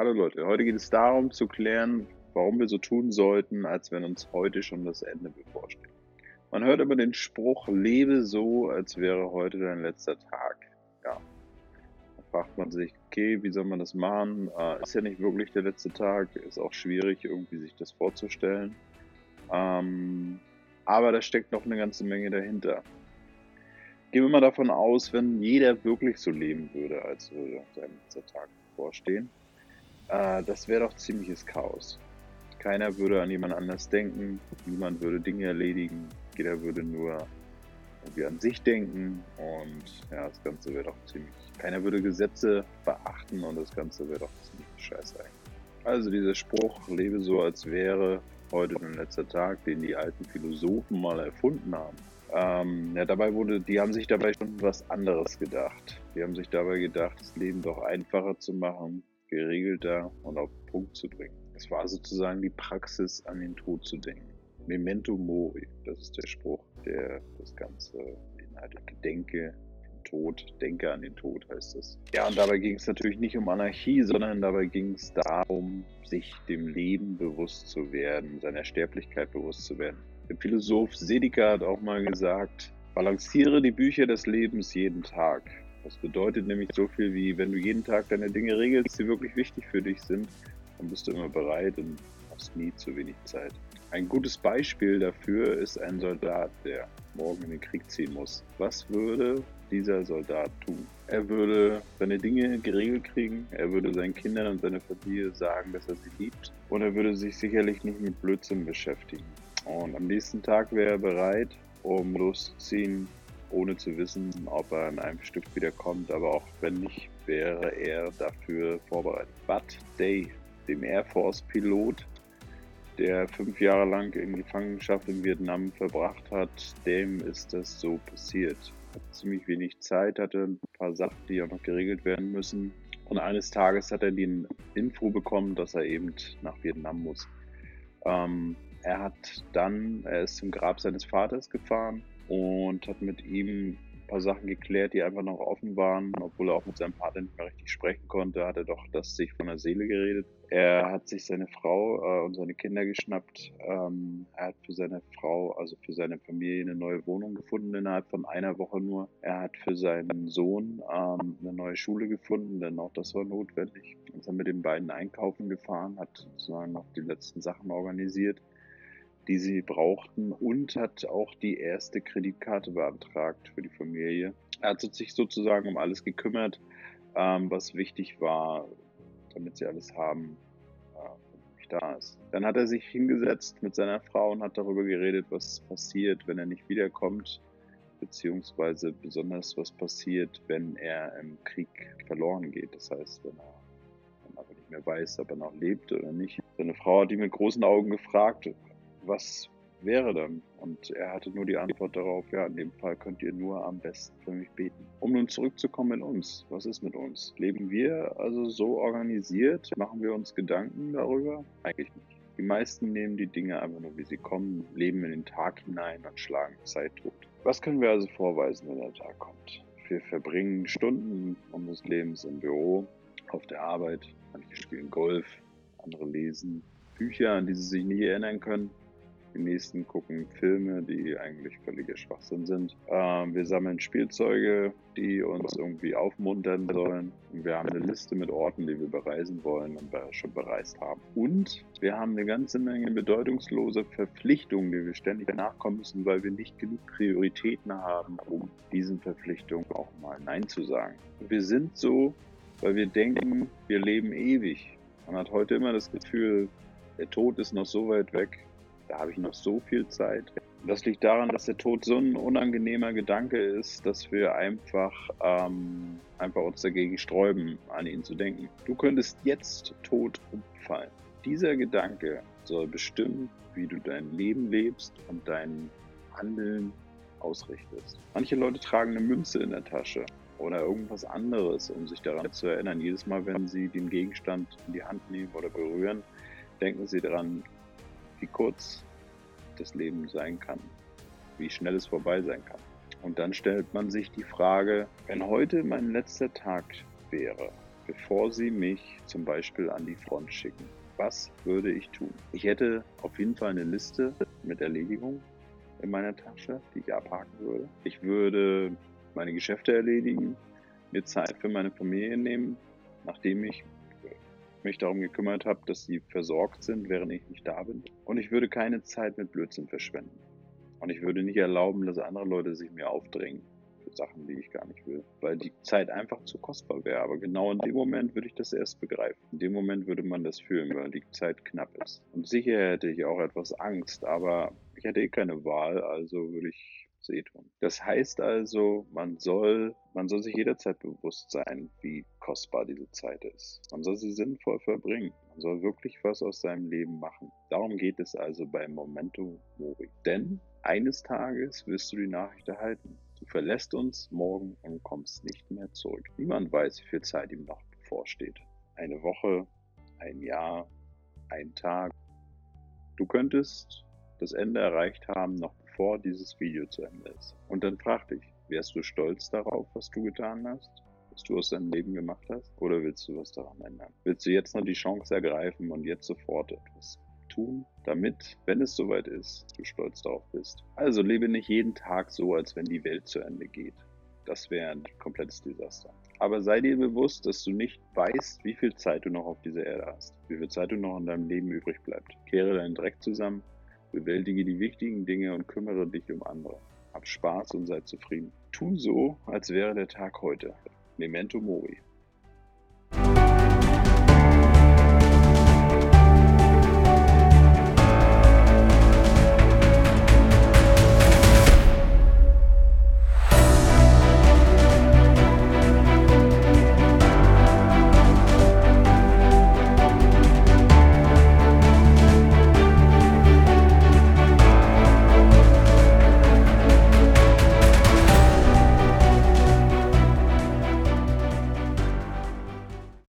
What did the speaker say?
Hallo Leute, heute geht es darum zu klären, warum wir so tun sollten, als wenn uns heute schon das Ende bevorsteht. Man hört immer den Spruch, lebe so, als wäre heute dein letzter Tag. Ja. Da fragt man sich, okay, wie soll man das machen? Äh, ist ja nicht wirklich der letzte Tag, ist auch schwierig, irgendwie sich das vorzustellen. Ähm, aber da steckt noch eine ganze Menge dahinter. Gehen wir mal davon aus, wenn jeder wirklich so leben würde, als würde sein letzter Tag bevorstehen. Äh, das wäre doch ziemliches Chaos. Keiner würde an jemand anders denken, niemand würde Dinge erledigen, jeder würde nur irgendwie an sich denken und ja, das Ganze wäre doch ziemlich. Keiner würde Gesetze beachten und das Ganze wäre doch ziemlich scheiße eigentlich. Also dieser Spruch, lebe so, als wäre heute dein letzter Tag, den die alten Philosophen mal erfunden haben. Ähm, ja, dabei wurde, die haben sich dabei schon was anderes gedacht. Die haben sich dabei gedacht, das Leben doch einfacher zu machen, geregelter und auf den Punkt zu bringen. Es war sozusagen die Praxis, an den Tod zu denken. Memento Mori, das ist der Spruch, der das Ganze beinhaltet. Gedenke Tod, denke an den Tod heißt es. Ja, und dabei ging es natürlich nicht um Anarchie, sondern dabei ging es darum, sich dem Leben bewusst zu werden, seiner Sterblichkeit bewusst zu werden. Der Philosoph Seneca hat auch mal gesagt, balanciere die Bücher des Lebens jeden Tag. Das bedeutet nämlich so viel wie, wenn du jeden Tag deine Dinge regelst, die wirklich wichtig für dich sind, dann bist du immer bereit und hast nie zu wenig Zeit. Ein gutes Beispiel dafür ist ein Soldat, der morgen in den Krieg ziehen muss. Was würde dieser Soldat tun? Er würde seine Dinge geregelt kriegen, er würde seinen Kindern und seiner Familie sagen, dass er sie liebt und er würde sich sicherlich nicht mit Blödsinn beschäftigen. Und am nächsten Tag wäre er bereit, um loszuziehen, ohne zu wissen, ob er in einem Stück wiederkommt, aber auch wenn nicht, wäre er dafür vorbereitet. Bud Day, dem Air Force Pilot, der fünf Jahre lang in Gefangenschaft in Vietnam verbracht hat, dem ist das so passiert. Hat ziemlich wenig Zeit, hatte ein paar Sachen, die auch noch geregelt werden müssen. Und eines Tages hat er die Info bekommen, dass er eben nach Vietnam muss. Ähm, er hat dann, er ist zum Grab seines Vaters gefahren und hat mit ihm paar Sachen geklärt, die einfach noch offen waren. Obwohl er auch mit seinem Partner nicht mehr richtig sprechen konnte, hat er doch das sich von der Seele geredet. Er hat sich seine Frau äh, und seine Kinder geschnappt. Ähm, er hat für seine Frau, also für seine Familie, eine neue Wohnung gefunden innerhalb von einer Woche nur. Er hat für seinen Sohn ähm, eine neue Schule gefunden, denn auch das war notwendig. Ist er mit den beiden einkaufen gefahren, hat sozusagen noch die letzten Sachen organisiert die sie brauchten und hat auch die erste Kreditkarte beantragt für die Familie. Er hat sich sozusagen um alles gekümmert, ähm, was wichtig war, damit sie alles haben, äh, da ist. Dann hat er sich hingesetzt mit seiner Frau und hat darüber geredet, was passiert, wenn er nicht wiederkommt, beziehungsweise besonders was passiert, wenn er im Krieg verloren geht. Das heißt, wenn er, wenn er nicht mehr weiß, ob er noch lebt oder nicht. Seine Frau hat ihn mit großen Augen gefragt, was wäre dann? Und er hatte nur die Antwort darauf, ja, in dem Fall könnt ihr nur am besten für mich beten. Um nun zurückzukommen in uns, was ist mit uns? Leben wir also so organisiert? Machen wir uns Gedanken darüber? Eigentlich nicht. Die meisten nehmen die Dinge einfach nur, wie sie kommen, leben in den Tag hinein und schlagen Zeit tot. Was können wir also vorweisen, wenn der Tag kommt? Wir verbringen Stunden unseres Lebens im Büro, auf der Arbeit, manche spielen Golf, andere lesen Bücher, an die sie sich nie erinnern können die nächsten gucken Filme, die eigentlich völliger Schwachsinn sind. Ähm, wir sammeln Spielzeuge, die uns irgendwie aufmuntern sollen. Wir haben eine Liste mit Orten, die wir bereisen wollen und schon bereist haben. Und wir haben eine ganze Menge bedeutungslose Verpflichtungen, die wir ständig nachkommen müssen, weil wir nicht genug Prioritäten haben, um diesen Verpflichtungen auch mal Nein zu sagen. Wir sind so, weil wir denken, wir leben ewig. Man hat heute immer das Gefühl, der Tod ist noch so weit weg, da habe ich noch so viel Zeit. Das liegt daran, dass der Tod so ein unangenehmer Gedanke ist, dass wir einfach, ähm, einfach uns dagegen sträuben, an ihn zu denken. Du könntest jetzt tot umfallen. Dieser Gedanke soll bestimmen, wie du dein Leben lebst und dein Handeln ausrichtest. Manche Leute tragen eine Münze in der Tasche oder irgendwas anderes, um sich daran zu erinnern. Jedes Mal, wenn sie den Gegenstand in die Hand nehmen oder berühren, denken sie daran, wie kurz das Leben sein kann, wie schnell es vorbei sein kann. Und dann stellt man sich die Frage, wenn heute mein letzter Tag wäre, bevor sie mich zum Beispiel an die Front schicken. Was würde ich tun? Ich hätte auf jeden Fall eine Liste mit Erledigungen in meiner Tasche, die ich abhaken würde. Ich würde meine Geschäfte erledigen, mir Zeit für meine Familie nehmen, nachdem ich mich darum gekümmert habe, dass sie versorgt sind, während ich nicht da bin. Und ich würde keine Zeit mit Blödsinn verschwenden. Und ich würde nicht erlauben, dass andere Leute sich mir aufdrängen für Sachen, die ich gar nicht will, weil die Zeit einfach zu kostbar wäre. Aber genau in dem Moment würde ich das erst begreifen. In dem Moment würde man das fühlen, weil die Zeit knapp ist. Und sicher hätte ich auch etwas Angst, aber ich hätte eh keine Wahl, also würde ich tun. Das heißt also, man soll, man soll sich jederzeit bewusst sein, wie kostbar diese Zeit ist. Man soll sie sinnvoll verbringen. Man soll wirklich was aus seinem Leben machen. Darum geht es also bei Momento Mori. Denn eines Tages wirst du die Nachricht erhalten. Du verlässt uns morgen und kommst nicht mehr zurück. Niemand weiß, wie viel Zeit ihm noch bevorsteht. Eine Woche, ein Jahr, ein Tag. Du könntest das Ende erreicht haben, noch bevor dieses Video zu Ende ist. Und dann frag dich, wärst du stolz darauf, was du getan hast? Was du aus deinem Leben gemacht hast? Oder willst du was daran ändern? Willst du jetzt noch die Chance ergreifen und jetzt sofort etwas tun, damit, wenn es soweit ist, du stolz darauf bist. Also lebe nicht jeden Tag so, als wenn die Welt zu Ende geht. Das wäre ein komplettes Desaster. Aber sei dir bewusst, dass du nicht weißt, wie viel Zeit du noch auf dieser Erde hast, wie viel Zeit du noch in deinem Leben übrig bleibt. Kehre deinen Dreck zusammen, bewältige die wichtigen Dinge und kümmere dich um andere. Hab Spaß und sei zufrieden. Tu so, als wäre der Tag heute. Memento Mori.